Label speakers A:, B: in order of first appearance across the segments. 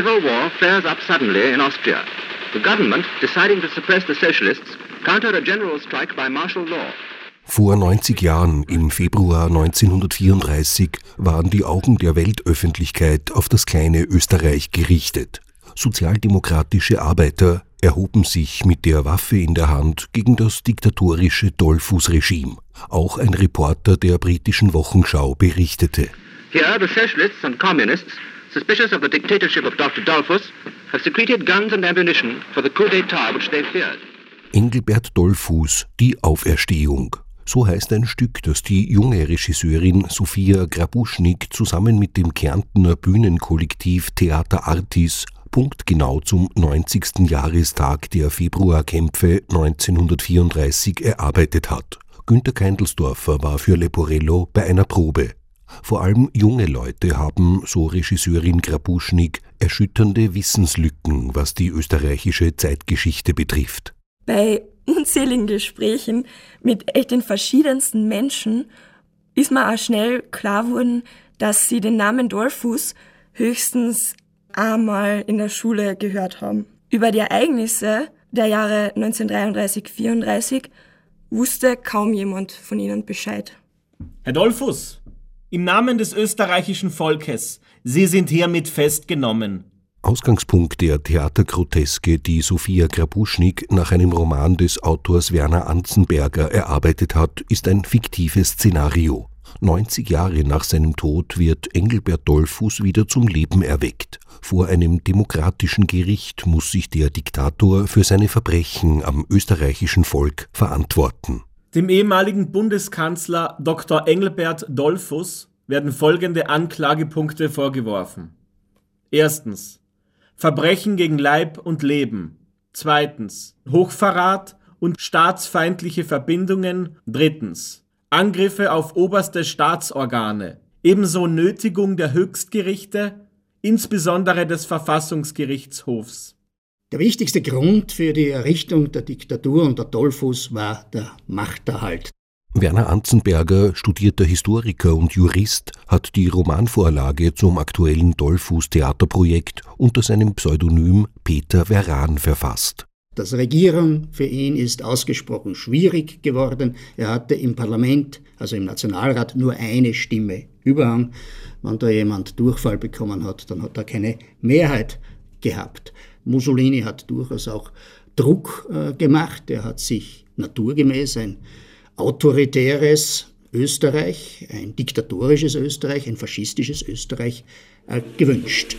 A: Civil war flares up suddenly in Austria. The government, deciding to suppress the socialists, countered a general strike by martial law.
B: Vor 90 Jahren, im Februar 1934, waren die Augen der Weltöffentlichkeit auf das kleine Österreich gerichtet. Sozialdemokratische Arbeiter erhoben sich mit der Waffe in der Hand gegen das diktatorische Dollfuß-Regime. Auch ein Reporter der britischen Wochenschau berichtete.
A: Here, the socialists and communists, suspicious of the dictatorship of Dr. Dollfuss, have secreted guns and ammunition for the coup d'etat which they feared.
B: Engelbert Dollfuß, die Auferstehung. So heißt ein Stück, das die junge Regisseurin Sophia Grabuschnik zusammen mit dem Kärntner Bühnenkollektiv Theater Artis punktgenau zum 90. Jahrestag der Februarkämpfe 1934 erarbeitet hat. Günter Keindelsdorfer war für Leporello bei einer Probe. Vor allem junge Leute haben, so Regisseurin Grabuschnik, erschütternde Wissenslücken, was die österreichische Zeitgeschichte betrifft.
C: Bei unzähligen Gesprächen mit den verschiedensten Menschen ist mir auch schnell klar geworden, dass sie den Namen Dollfuß höchstens einmal in der Schule gehört haben. Über die Ereignisse der Jahre 1933-34 wusste kaum jemand von ihnen Bescheid.
D: Herr Dollfuß, im Namen des österreichischen Volkes, Sie sind hiermit festgenommen.
B: Ausgangspunkt der Theatergroteske, die Sophia Grabuschnik nach einem Roman des Autors Werner Anzenberger erarbeitet hat, ist ein fiktives Szenario. 90 Jahre nach seinem Tod wird Engelbert Dollfuß wieder zum Leben erweckt. Vor einem demokratischen Gericht muss sich der Diktator für seine Verbrechen am österreichischen Volk verantworten.
D: Dem ehemaligen Bundeskanzler Dr. Engelbert Dollfuß werden folgende Anklagepunkte vorgeworfen. Erstens Verbrechen gegen Leib und Leben. Zweitens Hochverrat und staatsfeindliche Verbindungen. Drittens Angriffe auf oberste Staatsorgane. Ebenso Nötigung der Höchstgerichte, insbesondere des Verfassungsgerichtshofs.
E: Der wichtigste Grund für die Errichtung der Diktatur unter Dollfuß war der Machterhalt.
B: Werner Anzenberger, studierter Historiker und Jurist, hat die Romanvorlage zum aktuellen Dollfuß-Theaterprojekt unter seinem Pseudonym Peter Veran verfasst.
E: Das Regieren für ihn ist ausgesprochen schwierig geworden. Er hatte im Parlament, also im Nationalrat, nur eine Stimme Überhang. Wenn da jemand Durchfall bekommen hat, dann hat er keine Mehrheit gehabt. Mussolini hat durchaus auch Druck äh, gemacht. Er hat sich naturgemäß ein autoritäres Österreich, ein diktatorisches Österreich, ein faschistisches Österreich äh, gewünscht.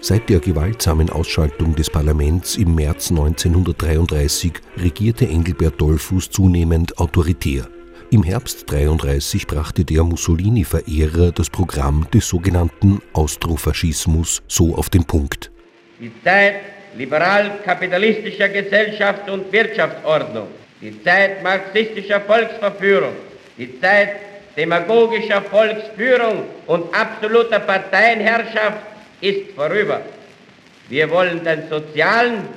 B: Seit der gewaltsamen Ausschaltung des Parlaments im März 1933 regierte Engelbert Dollfuß zunehmend autoritär. Im Herbst 33 brachte der Mussolini-Verehrer das Programm des sogenannten Austrofaschismus so auf den Punkt.
F: Die Zeit liberal-kapitalistischer Gesellschaft und Wirtschaftsordnung, die Zeit marxistischer Volksverführung, die Zeit demagogischer Volksführung und absoluter Parteienherrschaft ist vorüber. Wir wollen den sozialen,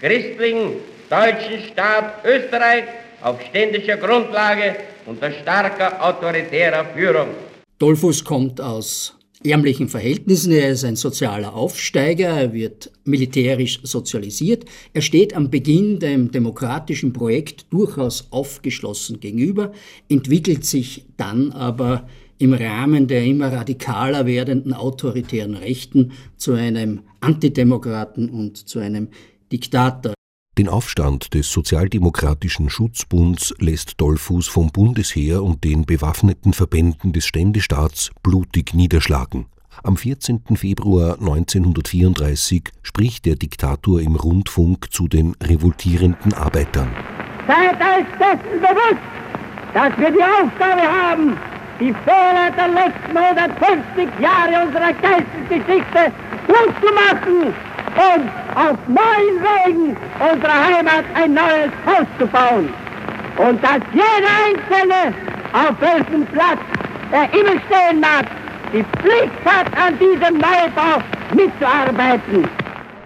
F: christlichen, deutschen Staat Österreich auf ständischer Grundlage unter starker autoritärer Führung.
E: Dollfuß kommt aus ärmlichen Verhältnissen, er ist ein sozialer Aufsteiger, er wird militärisch sozialisiert, er steht am Beginn dem demokratischen Projekt durchaus aufgeschlossen gegenüber, entwickelt sich dann aber im Rahmen der immer radikaler werdenden autoritären Rechten zu einem Antidemokraten und zu einem Diktator.
B: Den Aufstand des Sozialdemokratischen Schutzbunds lässt Dollfuß vom Bundesheer und den bewaffneten Verbänden des Ständestaats blutig niederschlagen. Am 14. Februar 1934 spricht der Diktator im Rundfunk zu den revoltierenden Arbeitern.
G: Seid euch dessen bewusst, dass wir die Aufgabe haben, die Fehler der letzten 150 Jahre unserer Geistesgeschichte gut zu machen und auf neuen Wegen unserer Heimat ein neues Haus zu bauen. Und dass jeder Einzelne, auf welchem Platz er immer stehen mag, die Pflicht hat, an diesem Neubau mitzuarbeiten.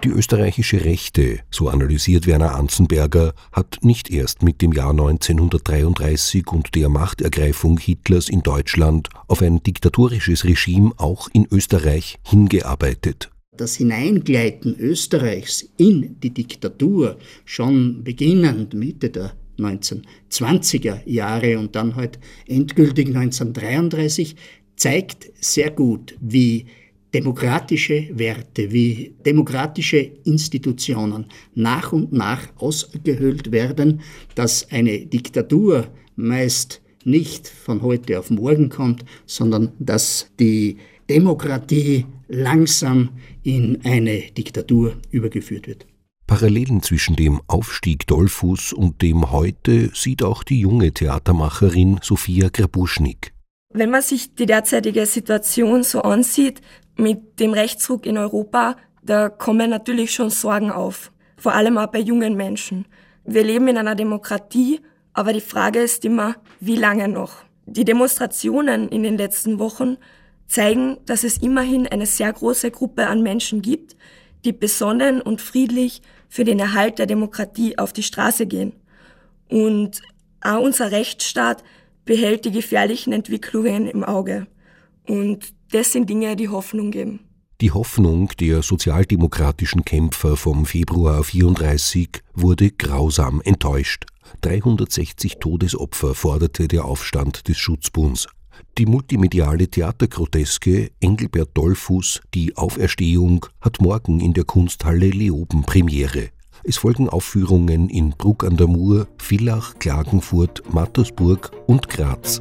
B: Die österreichische Rechte, so analysiert Werner Anzenberger, hat nicht erst mit dem Jahr 1933 und der Machtergreifung Hitlers in Deutschland auf ein diktatorisches Regime auch in Österreich hingearbeitet.
E: Das Hineingleiten Österreichs in die Diktatur schon beginnend Mitte der 1920er Jahre und dann halt endgültig 1933 zeigt sehr gut, wie demokratische Werte, wie demokratische Institutionen nach und nach ausgehöhlt werden, dass eine Diktatur meist nicht von heute auf morgen kommt, sondern dass die Demokratie langsam in eine Diktatur übergeführt wird.
B: Parallelen zwischen dem Aufstieg Dollfuß und dem heute sieht auch die junge Theatermacherin Sophia Grabuschnik.
C: Wenn man sich die derzeitige Situation so ansieht, mit dem Rechtsruck in Europa, da kommen natürlich schon Sorgen auf. Vor allem auch bei jungen Menschen. Wir leben in einer Demokratie, aber die Frage ist immer, wie lange noch? Die Demonstrationen in den letzten Wochen zeigen, dass es immerhin eine sehr große Gruppe an Menschen gibt, die besonnen und friedlich für den Erhalt der Demokratie auf die Straße gehen. Und auch unser Rechtsstaat behält die gefährlichen Entwicklungen im Auge. Und das sind Dinge, die Hoffnung geben.
B: Die Hoffnung der sozialdemokratischen Kämpfer vom Februar 34 wurde grausam enttäuscht. 360 Todesopfer forderte der Aufstand des Schutzbunds. Die multimediale Theatergroteske Engelbert Dollfuß, die Auferstehung, hat morgen in der Kunsthalle Leoben Premiere. Es folgen Aufführungen in Bruck an der Mur, Villach, Klagenfurt, Mattersburg und Graz.